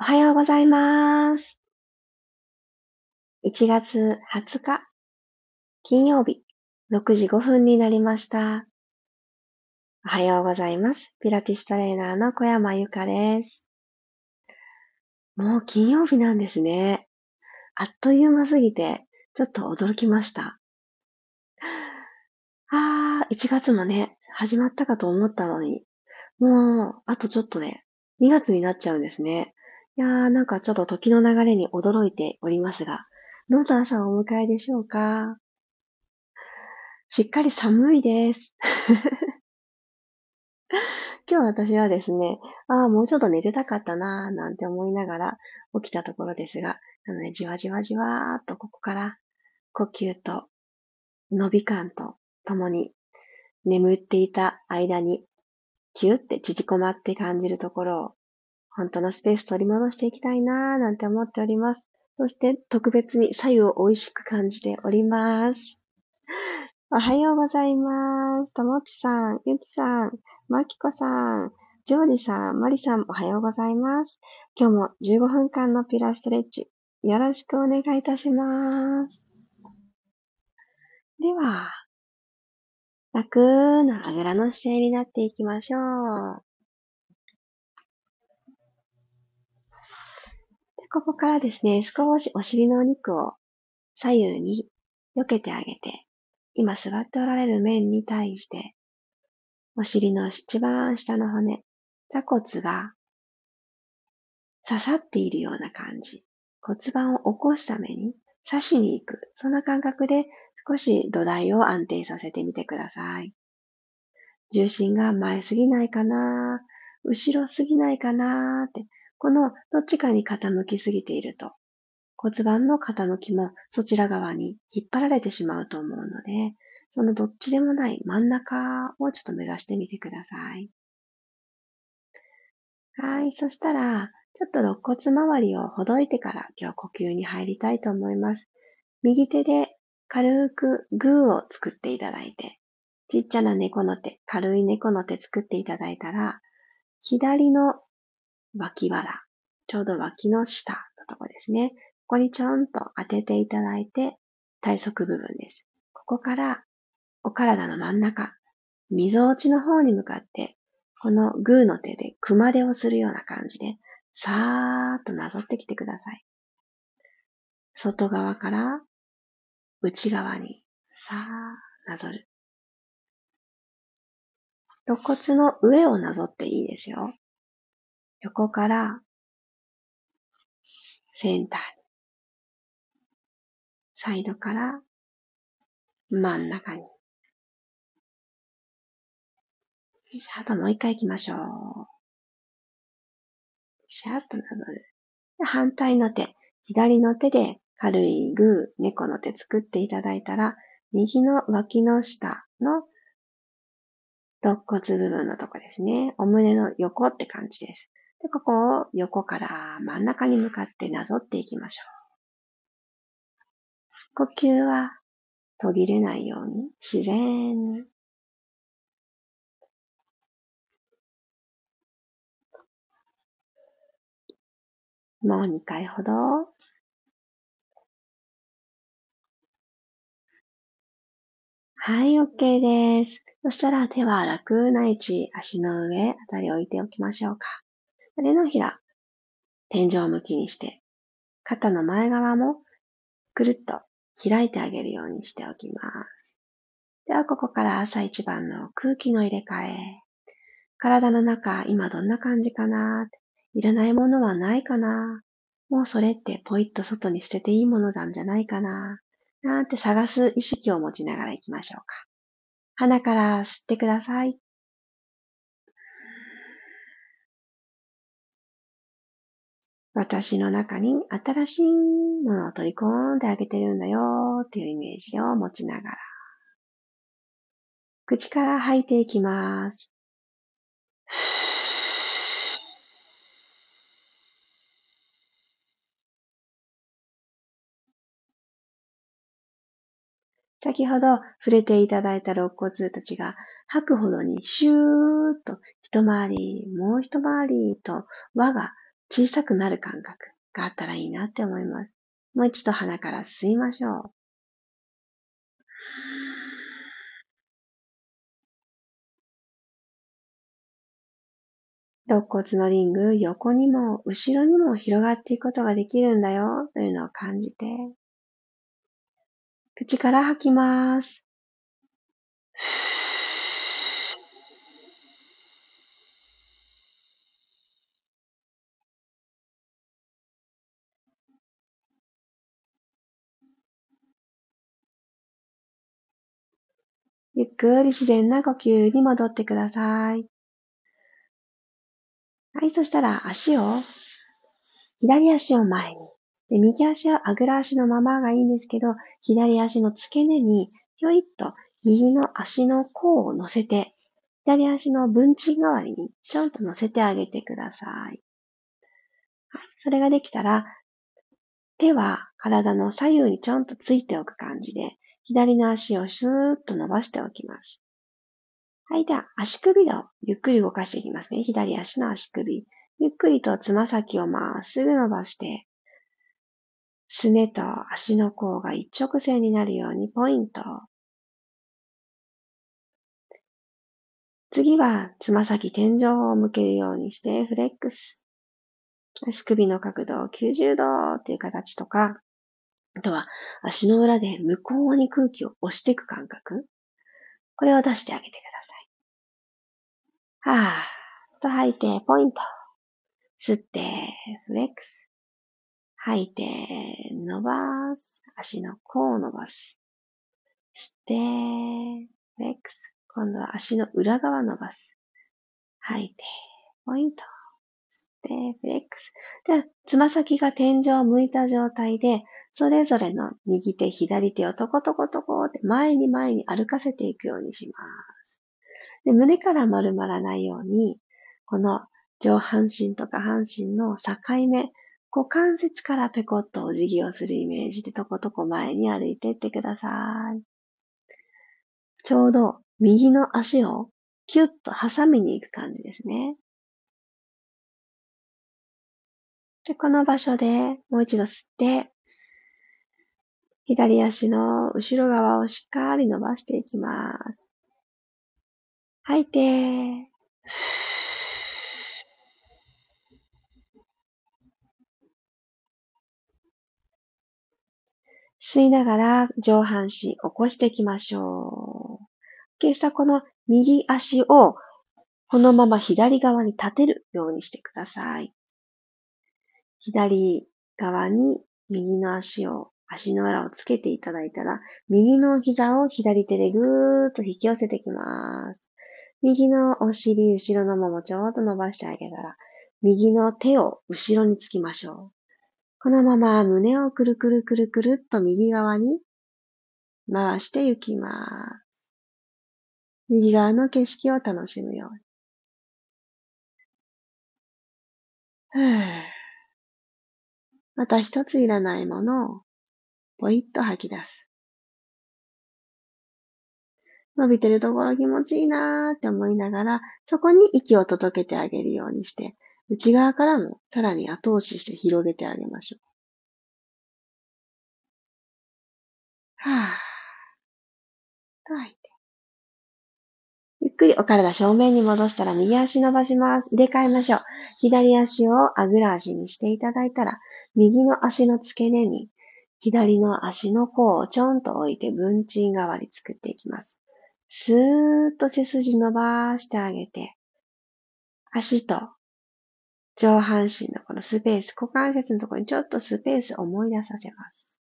おはようございます。1月20日、金曜日、6時5分になりました。おはようございます。ピラティストレーナーの小山由かです。もう金曜日なんですね。あっという間すぎて、ちょっと驚きました。あー、1月もね、始まったかと思ったのに、もう、あとちょっとで、2月になっちゃうんですね。いやー、なんかちょっと時の流れに驚いておりますが、どんな朝をお迎えでしょうか？しっかり寒いです。今日私はですね、ああ、もうちょっと寝てたかったなーなんて思いながら起きたところですが、なのでじわじわじわーっとここから呼吸と伸び感とともに眠っていた間にキュッて縮こまって感じるところを本当のスペース取り戻していきたいなーなんて思っております。そして特別に左右を美味しく感じております。おはようございます。ともちさん、ゆきさん、まきこさん、ジョージさん、まりさん、おはようございます。今日も15分間のピラストレッチ、よろしくお願いいたします。では、楽なあぐらの姿勢になっていきましょう。ここからですね、少しお尻のお肉を左右に避けてあげて、今座っておられる面に対して、お尻の一番下の骨、座骨が刺さっているような感じ。骨盤を起こすために刺しに行く。そんな感覚で少し土台を安定させてみてください。重心が前すぎないかな後ろすぎないかなってこのどっちかに傾きすぎていると、骨盤の傾きもそちら側に引っ張られてしまうと思うので、そのどっちでもない真ん中をちょっと目指してみてください。はい。そしたら、ちょっと肋骨周りをほどいてから今日呼吸に入りたいと思います。右手で軽くグーを作っていただいて、ちっちゃな猫の手、軽い猫の手作っていただいたら、左の脇腹、ちょうど脇の下のとこですね。ここにちょんと当てていただいて、体側部分です。ここからお体の真ん中、溝落ちの方に向かって、このグーの手で熊手をするような感じで、さーっとなぞってきてください。外側から内側にさーなぞる。肋骨の上をなぞっていいですよ。横からセンターに、サイドから真ん中に。あともう一回行きましょう。シャーッとなぞる。反対の手、左の手で軽いグー、猫の手作っていただいたら、右の脇の下の肋骨部分のとこですね。お胸の横って感じです。で、ここを横から真ん中に向かってなぞっていきましょう。呼吸は途切れないように自然に。もう2回ほど。はい、OK です。そしたら手は楽な位置、足の上あたり置いておきましょうか。手のひら、天井向きにして、肩の前側もくるっと開いてあげるようにしておきます。では、ここから朝一番の空気の入れ替え。体の中、今どんな感じかな？いらないものはないかな？もうそれってポイッと外に捨てていいものなんじゃないかな？なんて探す意識を持ちながら行きましょうか。鼻から吸ってください。私の中に新しいものを取り込んであげてるんだよっていうイメージを持ちながら、口から吐いていきます。先ほど触れていただいた肋骨たちが吐くほどにシューッと一回り、もう一回りと輪が小さくなる感覚があったらいいなって思います。もう一度鼻から吸いましょう。肋骨のリング、横にも後ろにも広がっていくことができるんだよというのを感じて、口から吐きます。ゆっくり自然な呼吸に戻ってください。はい、そしたら足を、左足を前に。で右足はあぐら足のままがいいんですけど、左足の付け根に、ひょいっと右の足の甲を乗せて、左足の文鎮代わりにちょんと乗せてあげてください。はい、それができたら、手は体の左右にちょんとついておく感じで、左の足をスーッと伸ばしておきます。はい。では、足首をゆっくり動かしていきますね。左足の足首。ゆっくりとつま先をまっすぐ伸ばして、すねと足の甲が一直線になるようにポイント。次は、つま先天井を向けるようにしてフレックス。足首の角度を90度っていう形とか、あとは足の裏で向こうに空気を押していく感覚。これを出してあげてください。はぁ、と吐いて、ポイント。吸って、フレックス。吐いて、伸ばす。足の甲を伸ばす。吸って、フレックス。今度は足の裏側伸ばす。吐いて、ポイント。吸って、フレックス。では、つま先が天井を向いた状態で、それぞれの右手、左手をトコトコトコって前に前に歩かせていくようにします。で胸から丸まらないように、この上半身と下半身の境目、股関節からペコッとお辞儀をするイメージでとことこ前に歩いていってください。ちょうど右の足をキュッと挟みに行く感じですね。で、この場所でもう一度吸って、左足の後ろ側をしっかり伸ばしていきます。吐いて、吸いながら上半身起こしていきましょう。今朝この右足をこのまま左側に立てるようにしてください。左側に右の足を、足の裏をつけていただいたら、右の膝を左手でぐーっと引き寄せてきます。右のお尻、後ろのももちょっと伸ばしてあげたら、右の手を後ろにつきましょう。このまま胸をくるくるくるくるっと右側に回して行きます。右側の景色を楽しむように。また一ついらないものをポイッと吐き出す。伸びてるところ気持ちいいなーって思いながら、そこに息を届けてあげるようにして、内側からもさらに後押しして広げてあげましょう。はぁ。と吐いて。ゆっくりお体正面に戻したら右足伸ばします。入れ替えましょう。左足をあぐら足にしていただいたら、右の足の付け根に左の足の甲をちょんと置いて文鎮代わり作っていきます。スーッと背筋伸ばしてあげて、足と上半身のこのスペース、股関節のところにちょっとスペース思い出させます。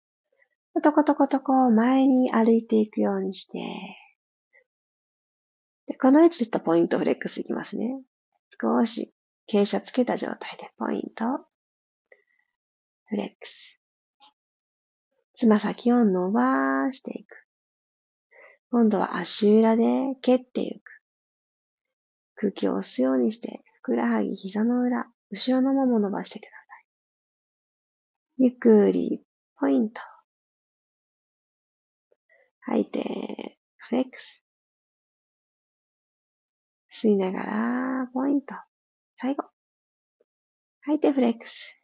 トコトコトコ前に歩いていくようにして、でこの位置でとポイントフレックスいきますね。少し傾斜つけた状態でポイント、フレックス。つま先を伸ばしていく。今度は足裏で蹴っていく。空気を押すようにして、ふくらはぎ、膝の裏、後ろのもも伸ばしてください。ゆっくり、ポイント。吐いて、フレックス。吸いながら、ポイント。最後。吐いてフレックス。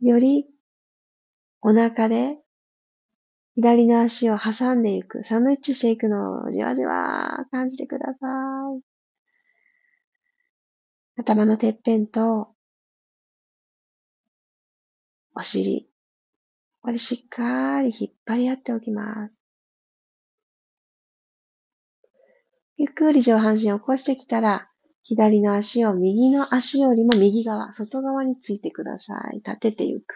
よりお腹で左の足を挟んでいく、サンドイッチしていくのをじわじわ感じてください。頭のてっぺんとお尻、これしっかり引っ張り合っておきます。ゆっくり上半身を起こしてきたら、左の足を右の足よりも右側、外側についてください。立てていく。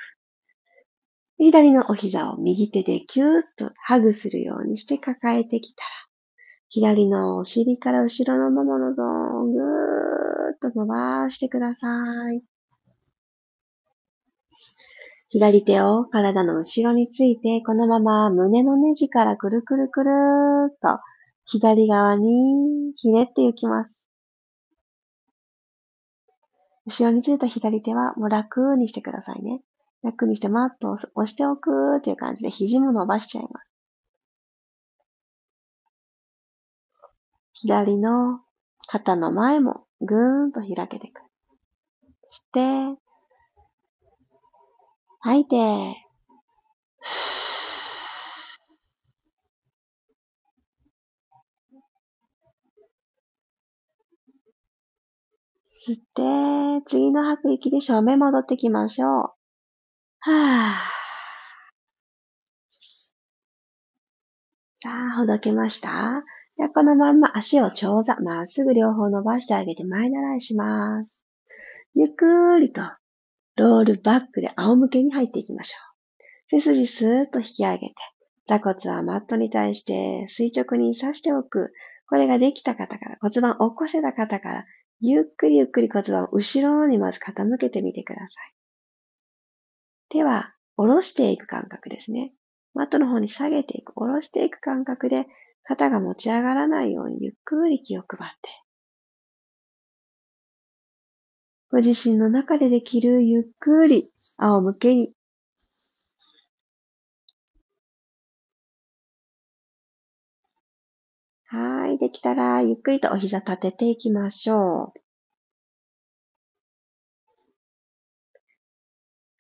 左のお膝を右手でキューッとハグするようにして抱えてきたら、左のお尻から後ろのもものゾーン、ぐーっと伸ばしてください。左手を体の後ろについて、このまま胸のネジからくるくるくるーっと左側にひねっていきます。後ろについた左手はもう楽にしてくださいね。楽にしてマットを押しておくっていう感じで肘も伸ばしちゃいます。左の肩の前もぐーんと開けてくる。吸って、吐いて、吸って、次の吐く息で正面戻ってきましょう。はぁ。さあ、ほどけましたじゃあ、このまんま足を長座、まっすぐ両方伸ばしてあげて前習いします。ゆっくりと、ロールバックで仰向けに入っていきましょう。背筋スーッと引き上げて、座骨はマットに対して垂直に刺しておく。これができた方から、骨盤を起こせた方から、ゆっくりゆっくり骨盤を後ろにまず傾けてみてください。手は下ろしていく感覚ですね。マットの方に下げていく、下ろしていく感覚で、肩が持ち上がらないようにゆっくり気を配って。ご自身の中でできるゆっくり仰向けにはい。できたら、ゆっくりとお膝立てていきましょ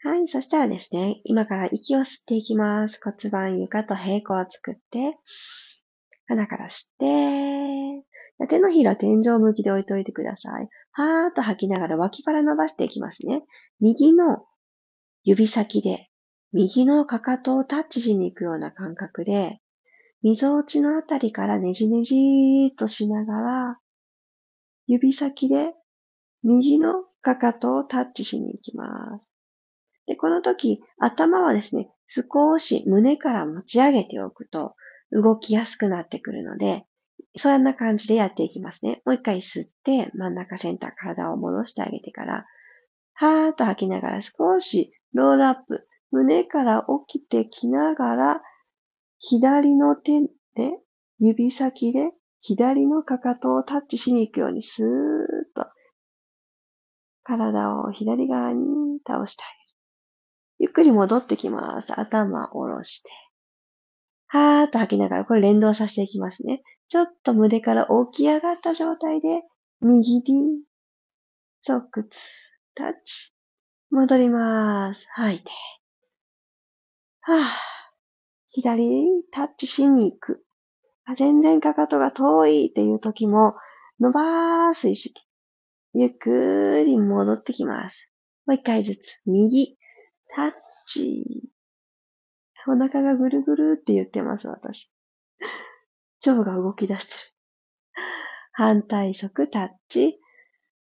う。はい。そしたらですね、今から息を吸っていきます。骨盤床と平行を作って、鼻から吸って、手のひら天井向きで置いといてください。はーっと吐きながら脇腹伸ばしていきますね。右の指先で、右のかかとをタッチしに行くような感覚で、みぞおちのあたりからねじねじーっとしながら、指先で右のかかとをタッチしに行きます。で、この時、頭はですね、少し胸から持ち上げておくと動きやすくなってくるので、そんな感じでやっていきますね。もう一回吸って、真ん中センター体を戻してあげてから、はーっと吐きながら少しロールアップ。胸から起きてきながら、左の手で、指先で左のかかとをタッチしに行くようにスーッと体を左側に倒してあげる。ゆっくり戻ってきます。頭を下ろして。はーっと吐きながら、これ連動させていきますね。ちょっと胸から起き上がった状態で、右に、側屈、タッチ。戻ります。吐いて。はぁ。左にタッチしに行く。あ全然かかとが遠いっていう時も、伸ばす意識。ゆっくり戻ってきます。もう一回ずつ。右、タッチ。お腹がぐるぐるって言ってます、私。腸が動き出してる。反対側タッチ。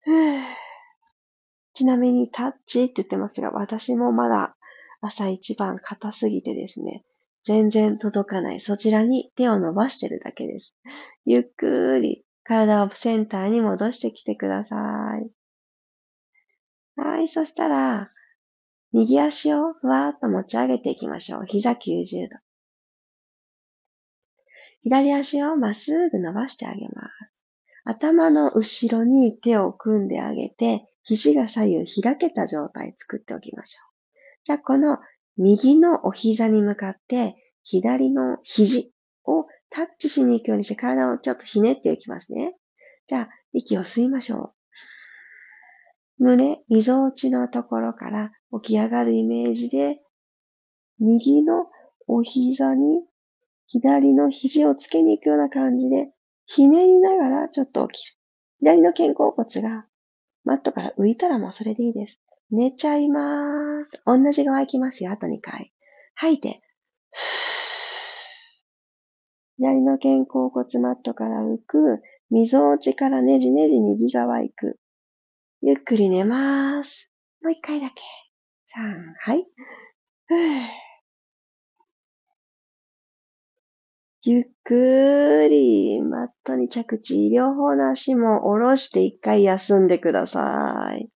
ちなみにタッチって言ってますが、私もまだ朝一番硬すぎてですね、全然届かない。そちらに手を伸ばしてるだけです。ゆっくり体をセンターに戻してきてください。はい、そしたら、右足をふわーっと持ち上げていきましょう。膝90度。左足をまっすぐ伸ばしてあげます。頭の後ろに手を組んであげて、肘が左右開けた状態作っておきましょう。じゃあ、この右のお膝に向かって、左の肘をタッチしに行くようにして体をちょっとひねっていきますね。じゃあ、息を吸いましょう胸、溝落ちのところから起き上がるイメージで、右のお膝に左の肘をつけに行くような感じで、ひねりながらちょっと起きる。左の肩甲骨がマットから浮いたらもうそれでいいです。寝ちゃいます。同じ側行きますよ。あと2回。吐いて。左の肩甲骨マットから浮く。溝落ちからねじねじ右側行く。ゆっくり寝ます。もう一回だけ。3、はい。ゆっくり、マットに着地、両方の足も下ろして一回休んでください。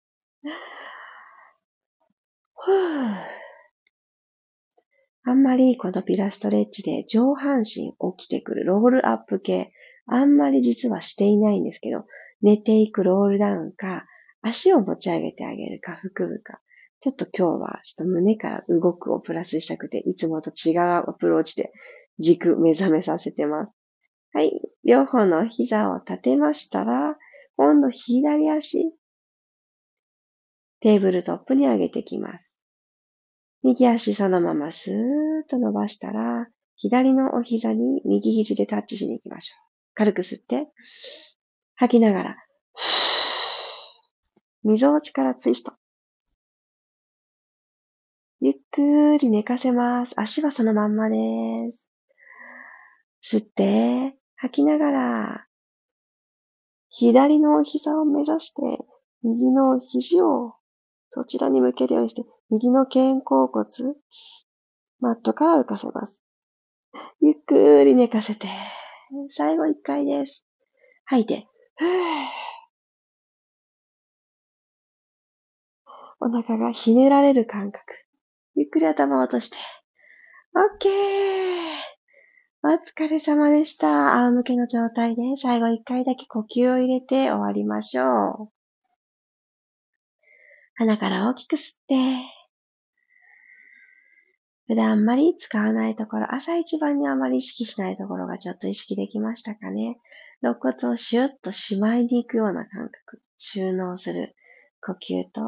あんまりこのピラストレッチで上半身起きてくるロールアップ系、あんまり実はしていないんですけど、寝ていくロールダウンか、足を持ち上げてあげるか、腹部か。ちょっと今日はちょっと胸から動くをプラスしたくて、いつもと違うアプローチで軸目覚めさせてます。はい。両方の膝を立てましたら、今度左足、テーブルトップに上げてきます。右足そのままスーッと伸ばしたら、左のお膝に右肘でタッチしに行きましょう。軽く吸って、吐きながら、溝落ちからツイスト。ゆっくり寝かせます。足はそのまんまです。吸って、吐きながら、左のお膝を目指して、右の肘をそちらに向けるようにして、右の肩甲骨、マットから浮かせます。ゆっくり寝かせて、最後一回です。吐いて、お腹がひねられる感覚。ゆっくり頭を落として。オッケーお疲れ様でした。仰向けの状態で最後一回だけ呼吸を入れて終わりましょう。鼻から大きく吸って、普段あんまり使わないところ、朝一番にあまり意識しないところがちょっと意識できましたかね。肋骨をシュッとしまいに行くような感覚、収納する呼吸と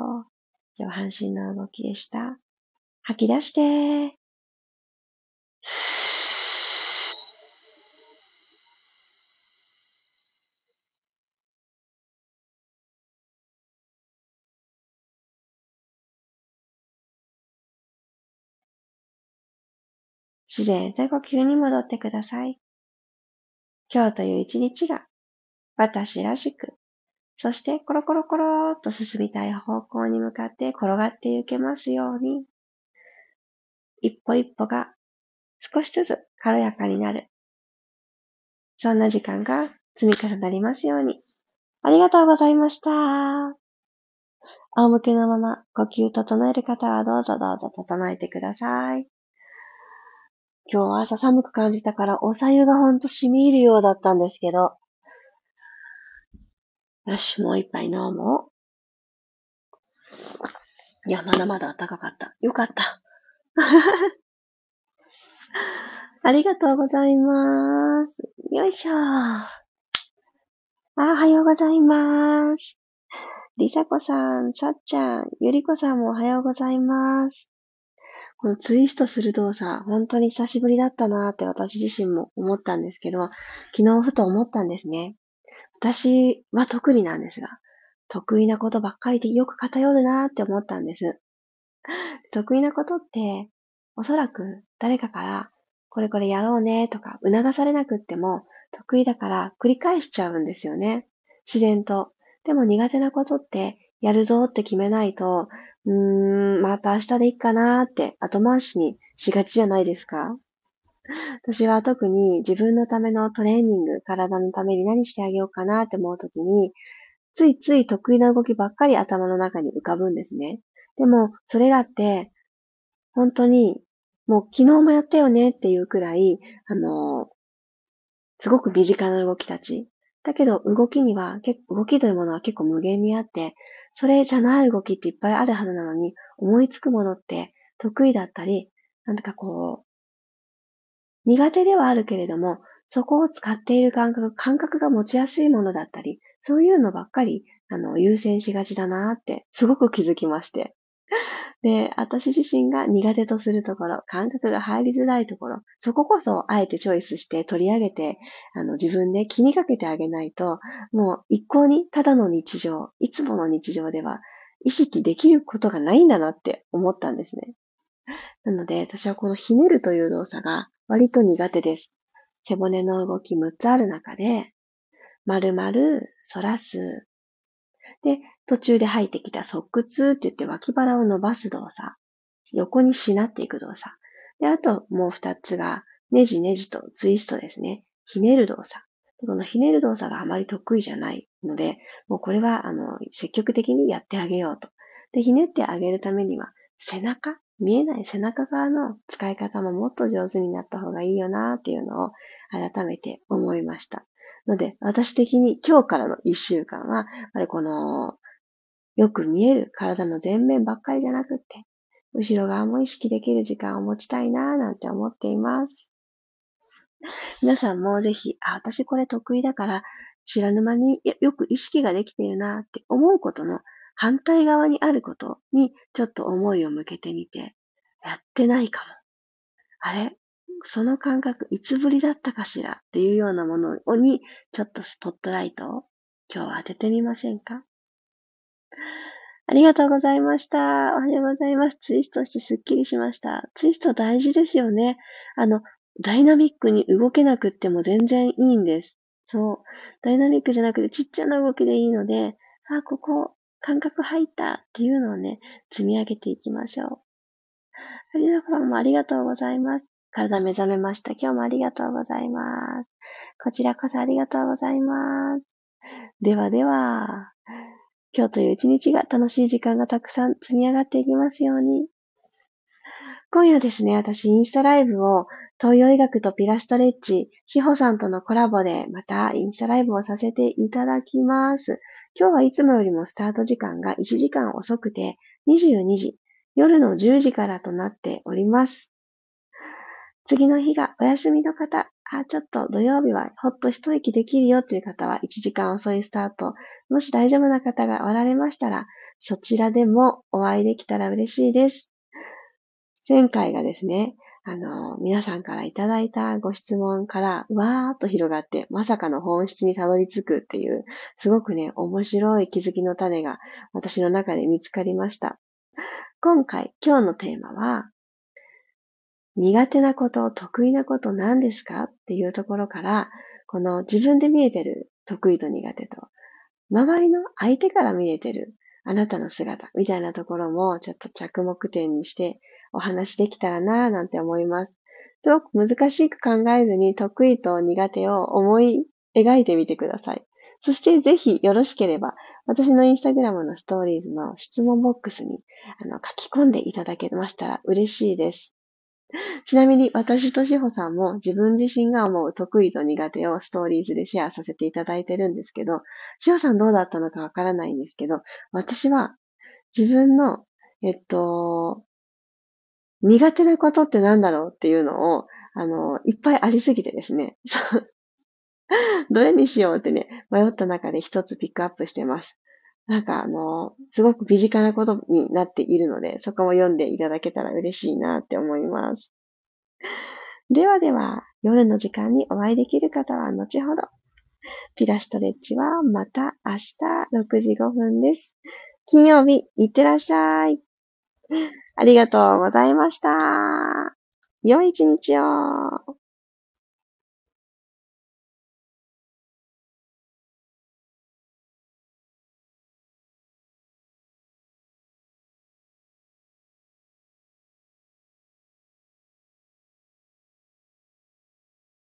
上半身の動きでした。吐き出して、自然と呼吸に戻ってください。今日という一日が私らしく、そしてコロコロコロっと進みたい方向に向かって転がっていけますように、一歩一歩が少しずつ軽やかになる。そんな時間が積み重なりますように。ありがとうございました。仰向けのまま呼吸整える方はどうぞどうぞ整えてください。今日は朝寒く感じたからおさゆがほんと染み入るようだったんですけど。よし、もう一杯飲もう。いや、まだまだ暖かかった。よかった。ありがとうございます。よいしょ。あ、おはようございます。りさこさん、さっちゃん、ゆりこさんもおはようございます。このツイストする動作、本当に久しぶりだったなって私自身も思ったんですけど、昨日ふと思ったんですね。私は特になんですが、得意なことばっかりでよく偏るなって思ったんです。得意なことって、おそらく誰かからこれこれやろうねとか促されなくっても得意だから繰り返しちゃうんですよね。自然と。でも苦手なことってやるぞって決めないとうーん、また明日でいいかなーって後回しにしがちじゃないですか？私は特に自分のためのトレーニング、体のために何してあげようかなって思うときに、ついつい得意な動きばっかり頭の中に浮かぶんですね。でも、それだって、本当に、もう昨日もやったよねっていうくらい、あの、すごく身近な動きたち。だけど、動きには、動きというものは結構無限にあって、それじゃない動きっていっぱいあるはずなのに、思いつくものって得意だったり、なんだかこう、苦手ではあるけれども、そこを使っている感覚、感覚が持ちやすいものだったりそういうのばっかり、あの、優先しがちだなって、すごく気づきまして。で、私自身が苦手とするところ、感覚が入りづらいところ、そここそあえてチョイスして取り上げて、あの、自分で気にかけてあげないと、もう一向にただの日常、いつもの日常では意識できることがないんだなって思ったんですね。なので、私はこのひねるという動作が割と苦手です。背骨の動き6つある中で、丸々、反らす。で、途中で入ってきた側屈って言って脇腹を伸ばす動作。横にしなっていく動作。で、あともう2つが、ねじねじとツイストですね。ひねる動作。このひねる動作があまり得意じゃないので、もうこれは、あの、積極的にやってあげようと。で、ひねってあげるためには、背中？見えない背中側の使い方ももっと上手になった方がいいよなっていうのを改めて思いました。ので、私的に今日からの一週間は、やっぱりこの、よく見える体の前面ばっかりじゃなくって、後ろ側も意識できる時間を持ちたいなぁなんて思っています。皆さんもぜひ、あ、私これ得意だから、知らぬ間によく意識ができているなって思うことの反対側にあることにちょっと思いを向けてみて、やってないかも。あれ？その感覚いつぶりだったかしらっていうようなものにちょっとスポットライトを今日は当ててみませんか？ありがとうございました。おはようございます。ツイストしてスッキリしました。ツイスト大事ですよね。あの、ダイナミックに動けなくっても全然いいんです。そう。ダイナミックじゃなくてちっちゃな動きでいいので、あ、ここ、感覚入ったっていうのをね、積み上げていきましょう。ありがとうもありがとうございます。体目覚めました。今日もありがとうございます。こちらこそありがとうございます。ではでは、今日という一日が楽しい時間がたくさん積み上がっていきますように。今夜ですね、私インスタライブを東洋医学とピラストレッチ、しほさんとのコラボでまたインスタライブをさせていただきます。今日はいつもよりもスタート時間が1時間遅くて22時、夜の10時からとなっております。次の日がお休みの方、あ、ちょっと土曜日はほっと一息できるよという方は1時間遅いスタート。もし大丈夫な方がおられましたら、そちらでもお会いできたら嬉しいです。前回がですね、あの、皆さんからいただいたご質問から、わーっと広がって、まさかの本質にたどり着くっていう、すごくね、面白い気づきの種が私の中で見つかりました。今回、今日のテーマは、苦手なこと、得意なこと何ですか？っていうところから、この自分で見えてる得意と苦手と、周りの相手から見えてるあなたの姿みたいなところもちょっと着目点にしてお話できたらなぁなんて思います。すごく難しく考えずに得意と苦手を思い描いてみてください。そしてぜひよろしければ、私のインスタグラムのストーリーズの質問ボックスにあの書き込んでいただけましたら嬉しいです。ちなみに私としほさんも自分自身が思う得意と苦手をストーリーズでシェアさせていただいてるんですけど、しほさんどうだったのかわからないんですけど、私は自分の、えっと、苦手なことって何だろうっていうのを、あの、いっぱいありすぎてですね。どれにしようってね、迷った中で一つピックアップしてます。なんかあの、すごく身近なことになっているので、そこも読んでいただけたら嬉しいなって思います。ではでは、夜の時間にお会いできる方は後ほど。ピラストレッチはまた明日6時5分です。金曜日、いってらっしゃい。ありがとうございました。良い一日を。